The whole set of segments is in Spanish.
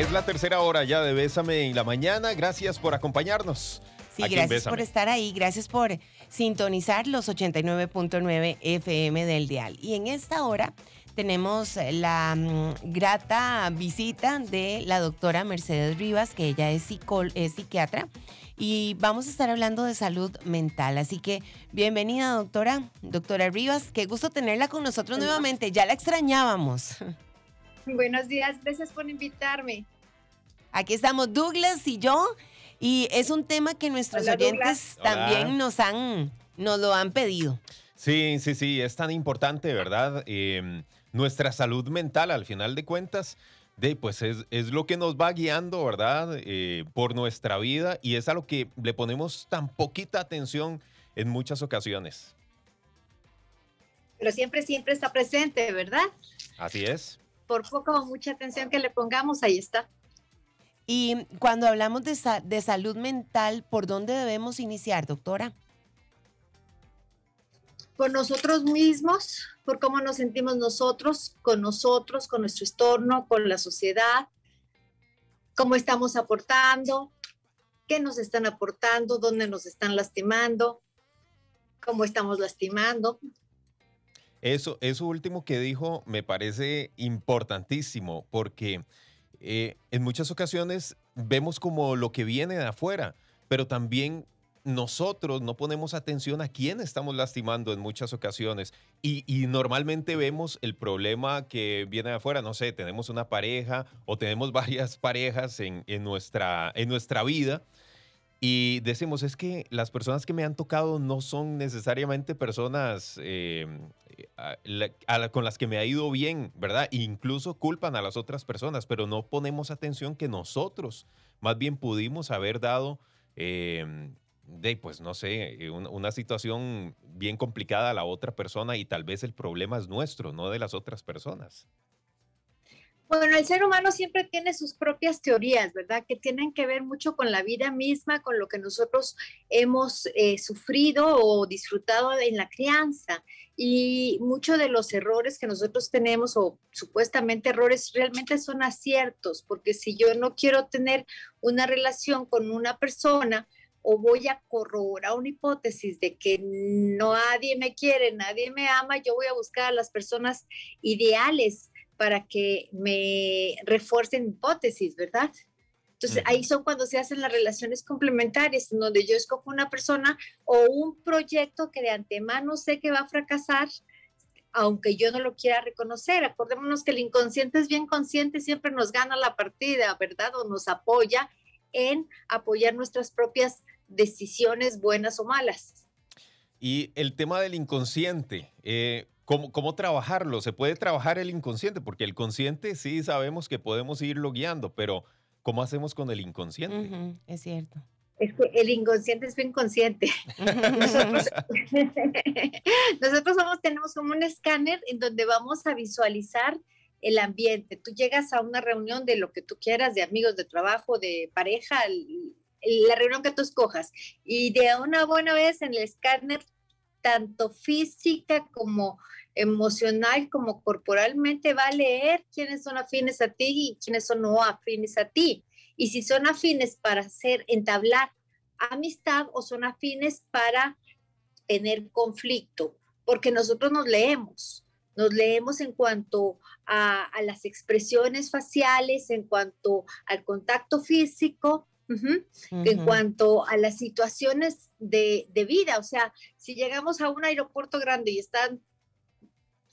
Es la tercera hora ya de Bésame en la mañana. Gracias por acompañarnos. Sí, gracias por estar ahí, gracias por sintonizar los 89.9 FM del Dial. Y en esta hora tenemos la mm, grata visita de la doctora Mercedes Rivas, que ella es, es psiquiatra, y vamos a estar hablando de salud mental. Así que bienvenida, doctora, doctora Rivas, qué gusto tenerla con nosotros nuevamente, ya la extrañábamos. Buenos días, gracias por invitarme. Aquí estamos Douglas y yo y es un tema que nuestros oyentes también nos han, nos lo han pedido. Sí, sí, sí, es tan importante, ¿verdad? Em, nuestra salud mental, al final de cuentas, de, pues es, es, lo que nos va guiando, ¿verdad? Eh, por nuestra vida y es a lo que le ponemos tan poquita atención en muchas ocasiones. Pero siempre, siempre está presente, ¿verdad? Así es. Por poco o mucha atención que le pongamos, ahí está. Y cuando hablamos de, de salud mental, ¿por dónde debemos iniciar, doctora? Por nosotros mismos, por cómo nos sentimos nosotros, con nosotros, con nuestro entorno, con la sociedad, cómo estamos aportando, qué nos están aportando, dónde nos están lastimando, cómo estamos lastimando. Eso, eso último que dijo me parece importantísimo porque eh, en muchas ocasiones vemos como lo que viene de afuera, pero también nosotros no ponemos atención a quién estamos lastimando en muchas ocasiones. Y, normalmente vemos el problema que viene de afuera, no sé, tenemos una pareja o tenemos varias parejas en, nuestra, en nuestra vida y decimos, es que las personas que me han tocado no son necesariamente personas eh, con las que me ha ido bien, ¿verdad? incluso culpan a las otras personas, pero no ponemos atención que nosotros más bien pudimos haber dado, eh, de, pues no sé, eh, una, situación bien complicada a la otra persona y tal vez el problema es nuestro, no de las otras personas. Bueno, el ser humano siempre tiene sus propias teorías, ¿verdad? Que tienen que ver mucho con la vida misma, con lo que nosotros hemos eh, sufrido o disfrutado en la crianza. Y muchos de los errores que nosotros tenemos, o supuestamente errores, realmente son aciertos, porque si yo no quiero tener una relación con una persona, o voy a corroborar una hipótesis de que nadie me quiere, nadie me ama, yo voy a buscar a las personas ideales para que me refuercen hipótesis, ¿verdad? Entonces, ahí son cuando se hacen las relaciones complementarias, en donde yo escojo una persona o un proyecto que de antemano sé que va a fracasar, aunque yo no lo quiera reconocer. Acordémonos que el inconsciente es bien consciente, siempre nos gana la partida, ¿verdad? O nos apoya en apoyar nuestras propias decisiones, buenas o malas. Y el tema del inconsciente, eh, ¿Cómo, trabajarlo? ¿Se puede trabajar el inconsciente? Porque el consciente sí sabemos que podemos irlo guiando, pero ¿cómo hacemos con el inconsciente? es cierto. Es que el inconsciente es bien consciente. nosotros, nosotros tenemos como un escáner en donde vamos a visualizar el ambiente. Tú llegas a una reunión de lo que tú quieras, de amigos, de trabajo, de pareja, la reunión que tú escojas. Y de una buena vez en el escáner, tanto física como emocional como corporalmente va a leer quiénes son afines a ti y quiénes son no afines a ti. Y si son afines para hacer, entablar amistad o son afines para tener conflicto, porque nosotros nos leemos, nos leemos en cuanto a, las expresiones faciales, en cuanto al contacto físico, en cuanto a las situaciones de, de, vida. O sea, si llegamos a un aeropuerto grande y están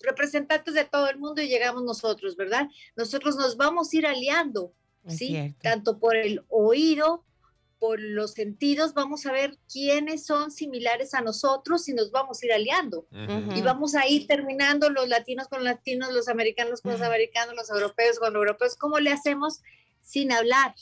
representantes de todo el mundo y llegamos nosotros, ¿verdad? Nosotros nos vamos a ir aliando, ¿sí? Tanto por el oído, por los sentidos, vamos a ver quiénes son similares a nosotros y nos vamos a ir aliando. Y vamos a ir terminando los latinos con latinos, los americanos con los americanos, los europeos con los europeos. ¿Cómo le hacemos sin hablar?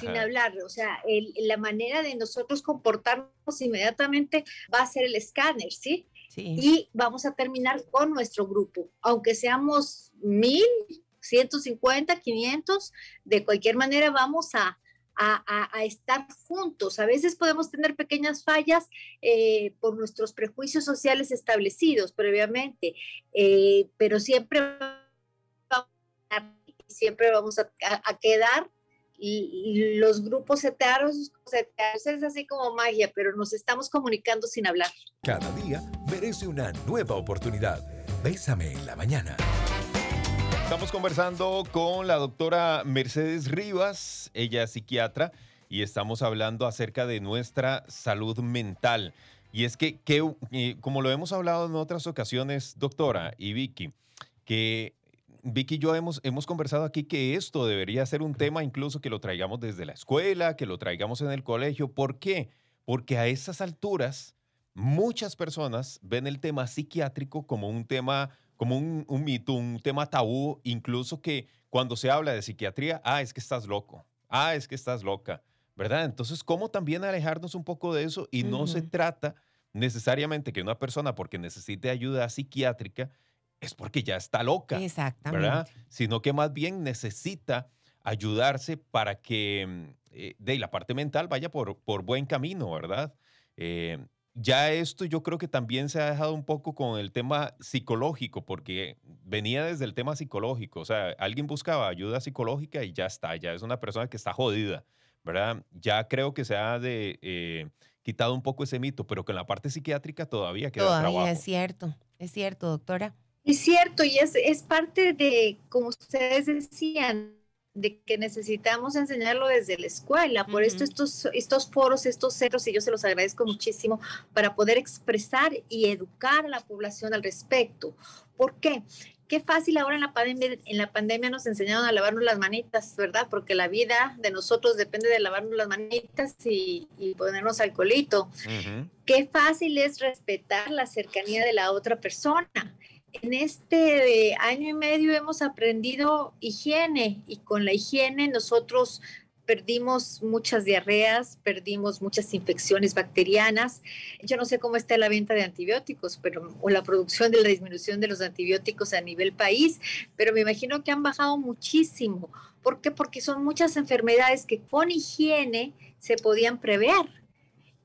Sin hablar, o sea, la manera de nosotros comportarnos inmediatamente va a ser el escáner, ¿sí? Y vamos a terminar con nuestro grupo, aunque seamos mil, 150, 500, de cualquier manera vamos a, estar juntos. A veces podemos tener pequeñas fallas eh, por nuestros prejuicios sociales establecidos previamente, eh, pero siempre siempre vamos a, quedar y los grupos etarios, es así como magia, pero nos estamos comunicando sin hablar. Cada día merece una nueva oportunidad. Bésame en la mañana. Estamos conversando con la doctora Mercedes Rivas, ella es psiquiatra, y estamos hablando acerca de nuestra salud mental. Y es que, que, eh, como lo hemos hablado en otras ocasiones, doctora y Vicky, que Vicky y yo hemos, hemos conversado aquí que esto debería ser un tema incluso que lo traigamos desde la escuela, que lo traigamos en el colegio. ¿Por qué? Porque a esas alturas muchas personas ven el tema psiquiátrico como un tema, como un, un mito, un tema tabú, incluso que cuando se habla de psiquiatría, ah, es que estás loco, ah, es que estás loca, ¿verdad? Entonces, ¿cómo también alejarnos un poco de eso? Y no se trata necesariamente que una persona, porque necesite ayuda psiquiátrica, es porque ya está loca. Exactamente. ¿verdad? Sino que más bien necesita ayudarse para que mm, eh, de la parte mental vaya por, por buen camino, ¿verdad? Eh, ya esto yo creo que también se ha dejado un poco con el tema psicológico, porque venía desde el tema psicológico, o sea, alguien buscaba ayuda psicológica y ya está, ya es una persona que está jodida, ¿verdad? Ya creo que se ha de, eh, quitado un poco ese mito, pero con la parte psiquiátrica todavía queda todavía trabajo. es cierto, es cierto, doctora. Es cierto, y es, es parte de, como ustedes decían, de que necesitamos enseñarlo desde la escuela. Por esto estos, estos foros, estos centros, y yo se los agradezco muchísimo, para poder expresar y educar a la población al respecto. ¿Por qué? Qué fácil ahora en la pandemia, en la pandemia nos enseñaron a lavarnos las manitas, ¿verdad? Porque la vida de nosotros depende de lavarnos las manitas y, ponernos alcoholito. Qué fácil es respetar la cercanía de la otra persona en este año y medio hemos aprendido higiene y con la higiene nosotros perdimos muchas diarreas, perdimos muchas infecciones bacterianas. Yo no sé cómo está la venta de antibióticos, pero o la producción de la disminución de los antibióticos a nivel país, pero me imagino que han bajado muchísimo. ¿Por qué? Porque son muchas enfermedades que con higiene se podían prever.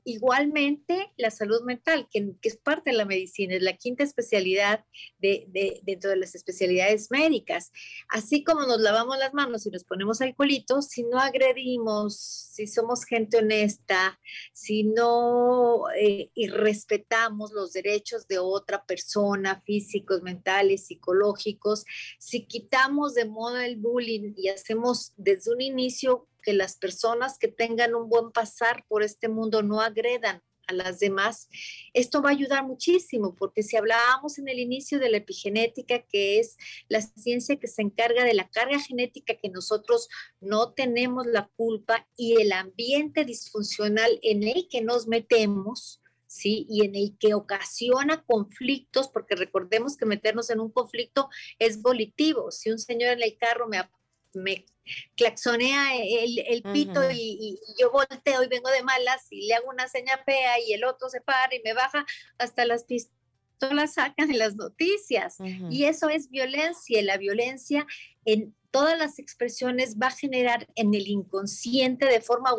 Igualmente, la salud mental, que, es parte de la medicina, es la quinta especialidad de, de, dentro de las especialidades médicas. Así como nos lavamos las manos y nos ponemos alcoholito, si no agredimos, si somos gente honesta, si no eh, y respetamos los derechos de otra persona, físicos, mentales, psicológicos, si quitamos de moda el bullying y hacemos desde un inicio que las personas que tengan un buen pasar por este mundo no agredan a las demás, esto va a ayudar muchísimo, porque si hablábamos en el inicio de la epigenética, que es la ciencia que se encarga de la carga genética que nosotros no tenemos la culpa y el ambiente disfuncional en el que nos metemos, ¿sí? Y en el que ocasiona conflictos, porque recordemos que meternos en un conflicto es volitivo. Si un señor en el carro me, me claxonea el, pito y, yo volteo y vengo de malas y le hago una seña fea y el otro se para y me baja hasta las pistolas sacan en las noticias. Y eso es violencia. Y la violencia en todas las expresiones va a generar en el inconsciente de forma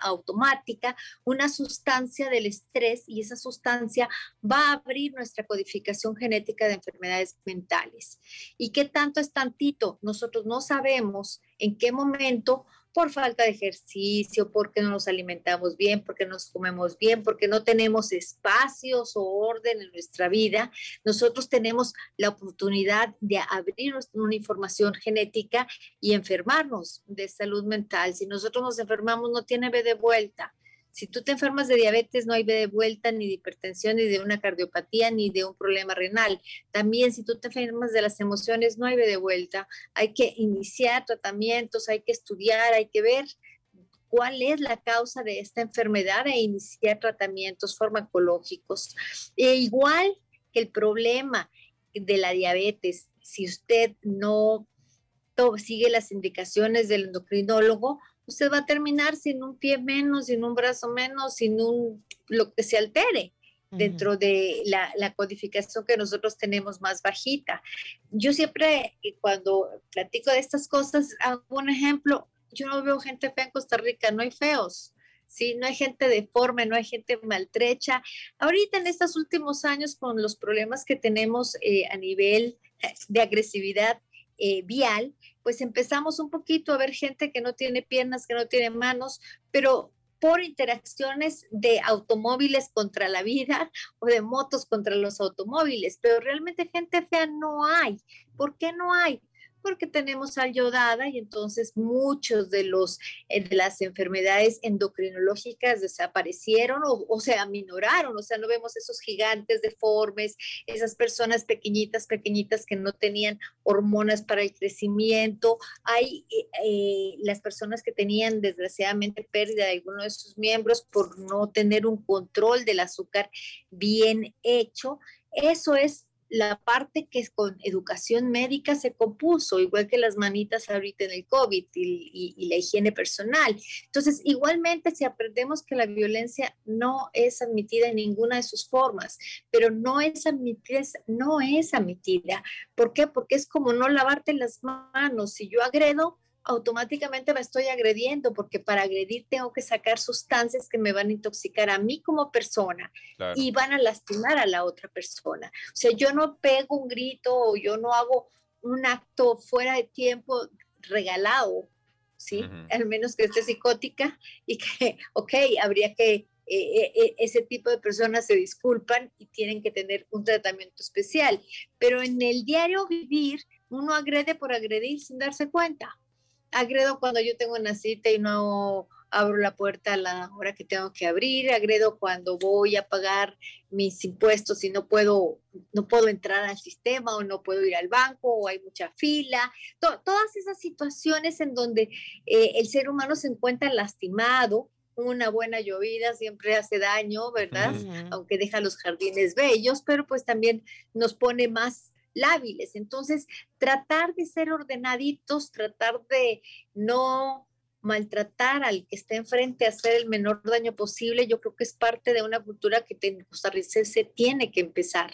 automática una sustancia del estrés y esa sustancia va a abrir nuestra codificación genética de enfermedades mentales. ¿Y qué tanto es tantito? Nosotros no sabemos en qué momento por falta de ejercicio, porque no nos alimentamos bien, porque nos comemos bien, porque no tenemos espacios o orden en nuestra vida, nosotros tenemos la oportunidad de abrir una información genética y enfermarnos de salud mental. Si nosotros nos enfermamos, no tiene B de vuelta. Si tú te enfermas de diabetes, no hay de vuelta ni de hipertensión, ni de una cardiopatía, ni de un problema renal. También si tú te enfermas de las emociones, no hay de vuelta. Hay que iniciar tratamientos, hay que estudiar, hay que ver cuál es la causa de esta enfermedad e iniciar tratamientos farmacológicos. E igual que el problema de la diabetes, si usted no sigue las indicaciones del endocrinólogo, usted va a terminar sin un pie menos, sin un brazo menos, sin un lo que se altere dentro de la, la, codificación que nosotros tenemos más bajita. Yo siempre, eh, cuando platico de estas cosas, hago un ejemplo, yo no veo gente fea en Costa Rica, no hay feos. ¿sí? No hay gente deforme, no hay gente maltrecha. Ahorita en estos últimos años, con los problemas que tenemos eh, a nivel de agresividad eh, vial, pues empezamos un poquito a ver gente que no tiene piernas, que no tiene manos, pero por interacciones de automóviles contra la vida o de motos contra los automóviles, pero realmente gente fea no hay. ¿Por qué no hay? Porque tenemos ayodada y entonces muchos de los eh, de las enfermedades endocrinológicas desaparecieron o, se aminoraron, o sea, no vemos esos gigantes deformes, esas personas pequeñitas, pequeñitas que no tenían hormonas para el crecimiento, hay eh, eh, las personas que tenían desgraciadamente pérdida de alguno de sus miembros por no tener un control del azúcar bien hecho. Eso es la parte que con educación médica se compuso, igual que las manitas ahorita en el COVID y, la higiene personal. Entonces, igualmente, si aprendemos que la violencia no es admitida en ninguna de sus formas, pero no es admitida, no es admitida. ¿Por qué? Porque es como no lavarte las manos. Si yo agredo, automáticamente me estoy agrediendo porque para agredir tengo que sacar sustancias que me van a intoxicar a mí como persona y van a lastimar a la otra persona. O sea, yo no pego un grito o yo no hago un acto fuera de tiempo regalado, ¿sí? Al menos que esté psicótica y que, ok, habría que eh, eh, eh, ese tipo de personas se disculpan y tienen que tener un tratamiento especial. Pero en el diario vivir, uno agrede por agredir sin darse cuenta agredo cuando yo tengo una cita y no abro la puerta a la hora que tengo que abrir, agredo cuando voy a pagar mis impuestos y no puedo, no puedo entrar al sistema o no puedo ir al banco o hay mucha fila, todas esas situaciones en donde eh, el ser humano se encuentra lastimado, una buena llovida siempre hace daño, ¿verdad? Aunque deja los jardines bellos, pero pues también nos pone más lábiles. Entonces, tratar de ser ordenaditos, tratar de no maltratar al que está enfrente, hacer el menor daño posible, yo creo que es parte de una cultura que en se tiene que empezar.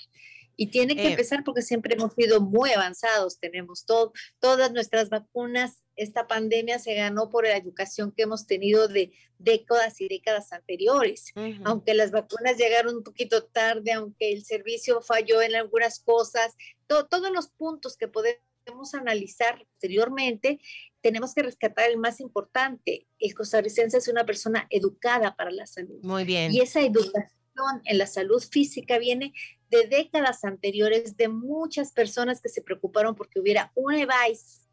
Y tiene que eh, empezar porque siempre hemos sido muy avanzados, tenemos todo, todas nuestras vacunas. Esta pandemia se ganó por la educación que hemos tenido de décadas y décadas anteriores. Aunque las vacunas llegaron un poquito tarde, aunque el servicio falló en algunas cosas, todos los puntos que podemos analizar posteriormente, tenemos que rescatar el más importante. El costarricense es una persona educada para la salud. Muy bien. Y esa educación en la salud física viene de décadas anteriores de muchas personas que se preocuparon porque hubiera un EVAIS,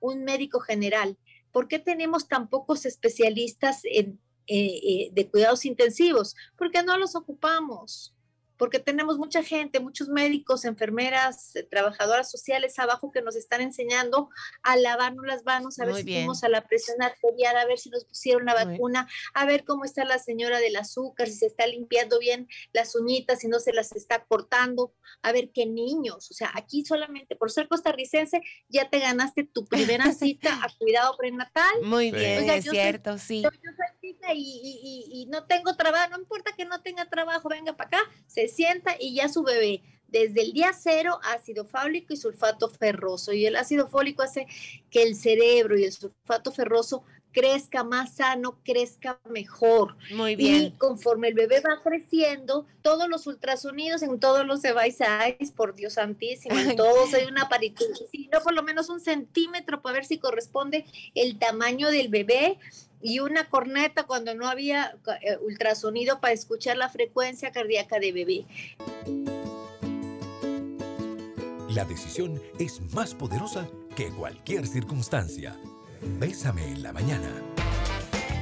un médico general. ¿Por qué tenemos tan pocos especialistas en, eh, eh, de cuidados intensivos? Porque no los ocupamos porque tenemos mucha gente, muchos médicos, enfermeras, eh, trabajadoras sociales abajo que nos están enseñando a lavarnos las manos, a ver si fuimos a la presión arterial, a ver si nos pusieron la vacuna, a ver cómo está la señora del azúcar, si se está limpiando bien las uñitas, si no se las está cortando, a ver qué niños, o sea, aquí solamente por ser costarricense ya te ganaste tu primera cita a cuidado prenatal. Muy bien, es cierto, sí. Yo, soy y, y, no tengo trabajo, no importa que no tenga trabajo, venga para acá, se sienta y ya su bebé desde el día cero ácido fólico y sulfato ferroso. Y el ácido fólico hace que el cerebro y el sulfato ferroso crezca más sano, crezca mejor. Muy bien. Y conforme el bebé va creciendo, todos los ultrasonidos en todos los devices, por Dios santísimo, en todos hay una paritud, si no por lo menos un centímetro para ver si corresponde el tamaño del bebé y una corneta cuando no había eh, ultrasonido para escuchar la frecuencia cardíaca de bebé. La decisión es más poderosa que cualquier circunstancia. Bésame en la mañana.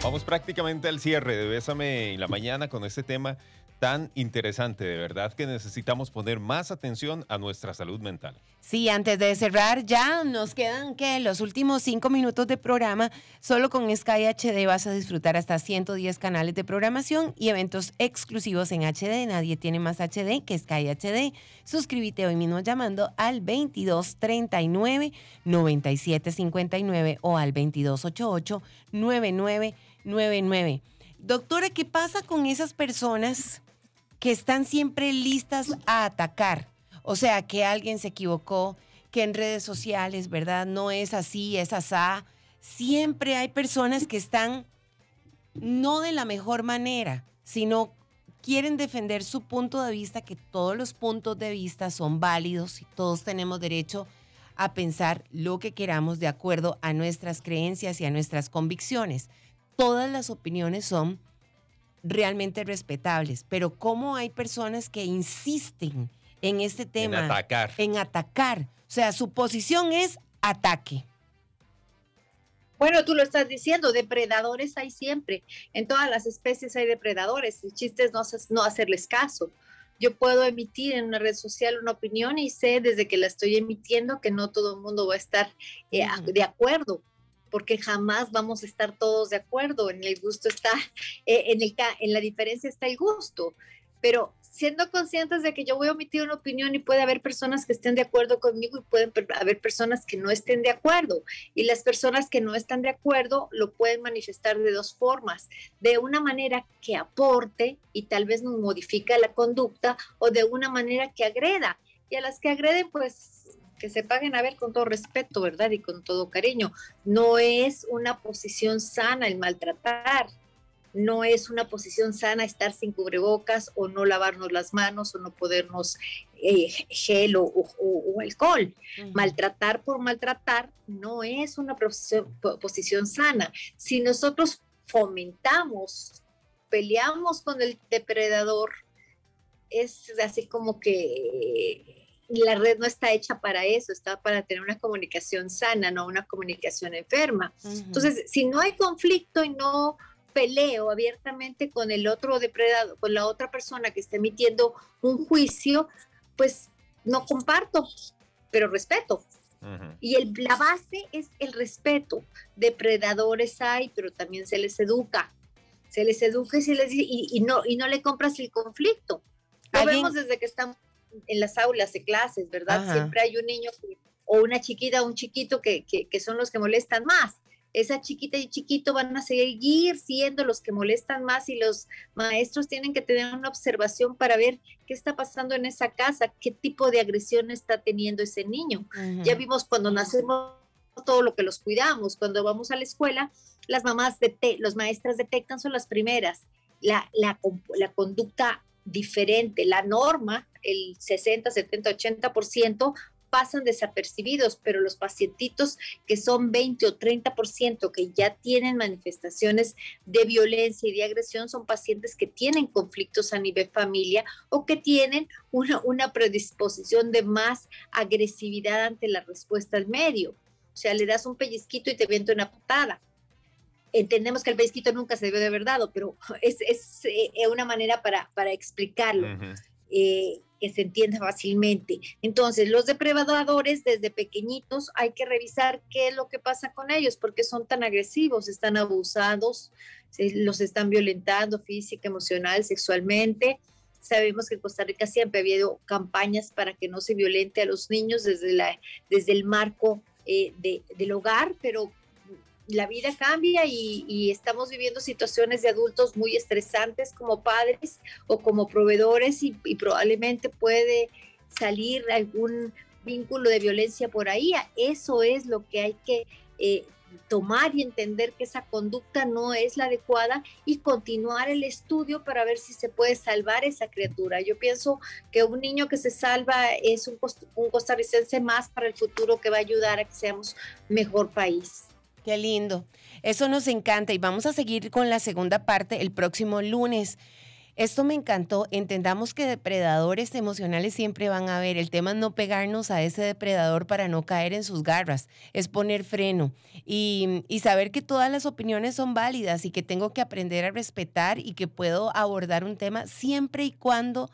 Vamos prácticamente al cierre de Bésame en la mañana con este tema tan interesante. De verdad que necesitamos poner más atención a nuestra salud mental. Sí, antes de cerrar, ya nos quedan que los últimos cinco minutos de programa. Solo con Sky HD vas a disfrutar hasta 110 canales de programación y eventos exclusivos en HD. Nadie tiene más HD que Sky HD. Suscríbete hoy mismo llamando al 2239 9759 o al 2288 9999. Doctora, ¿qué pasa con esas personas que están siempre listas a atacar. O sea, que alguien se equivocó, que en redes sociales, ¿verdad? No es así, es asá. Siempre hay personas que están no de la mejor manera, sino quieren defender su punto de vista, que todos los puntos de vista son válidos y todos tenemos derecho a pensar lo que queramos de acuerdo a nuestras creencias y a nuestras convicciones. Todas las opiniones son realmente respetables, pero cómo hay personas que insisten en este tema. En atacar. En atacar. O sea, su posición es ataque. Bueno, tú lo estás diciendo, depredadores hay siempre. En todas las especies hay depredadores. El chiste es no, no hacerles caso. Yo puedo emitir en una red social una opinión y sé desde que la estoy emitiendo que no todo el mundo va a estar eh, de acuerdo porque jamás vamos a estar todos de acuerdo. En el gusto está, eh, en, el, en la diferencia está el gusto. Pero siendo conscientes de que yo voy a omitir una opinión y puede haber personas que estén de acuerdo conmigo y pueden haber personas que no estén de acuerdo. Y las personas que no están de acuerdo lo pueden manifestar de dos formas, de una manera que aporte y tal vez nos modifica la conducta o de una manera que agreda. Y a las que agreden, pues que se paguen a ver con todo respeto, ¿verdad? Y con todo cariño. No es una posición sana el maltratar no es una posición sana estar sin cubrebocas o no lavarnos las manos o no podernos eh, gel o, alcohol. Maltratar por maltratar no es una posición, posición sana. Si nosotros fomentamos, peleamos con el depredador, es así como que la red no está hecha para eso, está para tener una comunicación sana, no una comunicación enferma. Entonces, si no hay conflicto y no peleo abiertamente con el otro depredador, con la otra persona que está emitiendo un juicio, pues no comparto, pero respeto. Y el, la base es el respeto. Depredadores hay, pero también se les educa. Se les educa y, se les, y, no, y no le compras el conflicto. Lo vemos desde que estamos en las aulas de clases, ¿verdad? Siempre hay un niño o una chiquita o un chiquito que, que, que, son los que molestan más. Esa chiquita y chiquito van a seguir siendo los que molestan más y los maestros tienen que tener una observación para ver qué está pasando en esa casa, qué tipo de agresión está teniendo ese niño. Ya vimos cuando nacemos todo lo que los cuidamos, cuando vamos a la escuela, las mamás, los maestras detectan son las primeras, la, la, la conducta diferente, la norma, el 60, 70, 80%, pasan desapercibidos, pero los pacientitos que son 20 o 30% que ya tienen manifestaciones de violencia y de agresión son pacientes que tienen conflictos a nivel familia o que tienen una, una predisposición de más agresividad ante la respuesta al medio. O sea, le das un pellizquito y te viento una patada. Entendemos que el pellizquito nunca se debe de haber dado, pero es, es eh, una manera para, para explicarlo que se entienda fácilmente. Entonces, los depredadores desde pequeñitos hay que revisar qué es lo que pasa con ellos, porque son tan agresivos, están abusados, los están violentando física, emocional, sexualmente. Sabemos que en Costa Rica siempre ha habido campañas para que no se violente a los niños desde, la, desde el marco eh, del hogar, pero la vida cambia y, estamos viviendo situaciones de adultos muy estresantes como padres o como proveedores y, probablemente puede salir algún vínculo de violencia por ahí. Eso es lo que hay que eh, tomar y entender que esa conducta no es la adecuada y continuar el estudio para ver si se puede salvar esa criatura. Yo pienso que un niño que se salva es un, un costarricense más para el futuro que va a ayudar a que seamos mejor país. Qué lindo. Eso nos encanta y vamos a seguir con la segunda parte el próximo lunes. Esto me encantó. Entendamos que depredadores emocionales siempre van a haber. El tema es no pegarnos a ese depredador para no caer en sus garras. Es poner freno y, saber que todas las opiniones son válidas y que tengo que aprender a respetar y que puedo abordar un tema siempre y cuando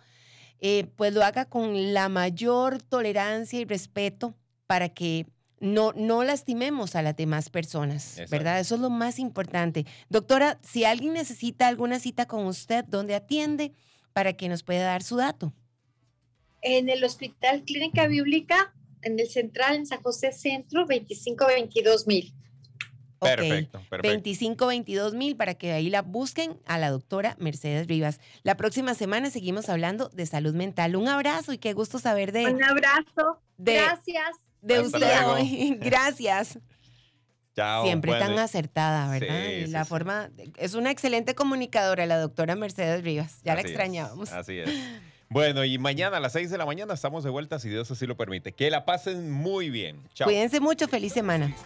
eh, pues lo haga con la mayor tolerancia y respeto para que no, no lastimemos a las demás personas, ¿verdad? Eso es lo más importante. Doctora, si alguien necesita alguna cita con usted, ¿dónde atiende para que nos pueda dar su dato? En el Hospital Clínica Bíblica, en el Central, en San José Centro, 2522 mil. Perfecto, perfecto. 25 mil para que ahí la busquen a la doctora Mercedes Rivas. La próxima semana seguimos hablando de salud mental. Un abrazo y qué gusto saber de. Un abrazo. Gracias de usted hoy. Gracias. Chao, Siempre tan acertada, ¿verdad? la forma, es una excelente comunicadora la doctora Mercedes Rivas. Ya la extrañábamos. así es. Bueno, y mañana a las 6 de la mañana estamos de vuelta, si Dios así lo permite. Que la pasen muy bien. Chao. Cuídense mucho, feliz semana.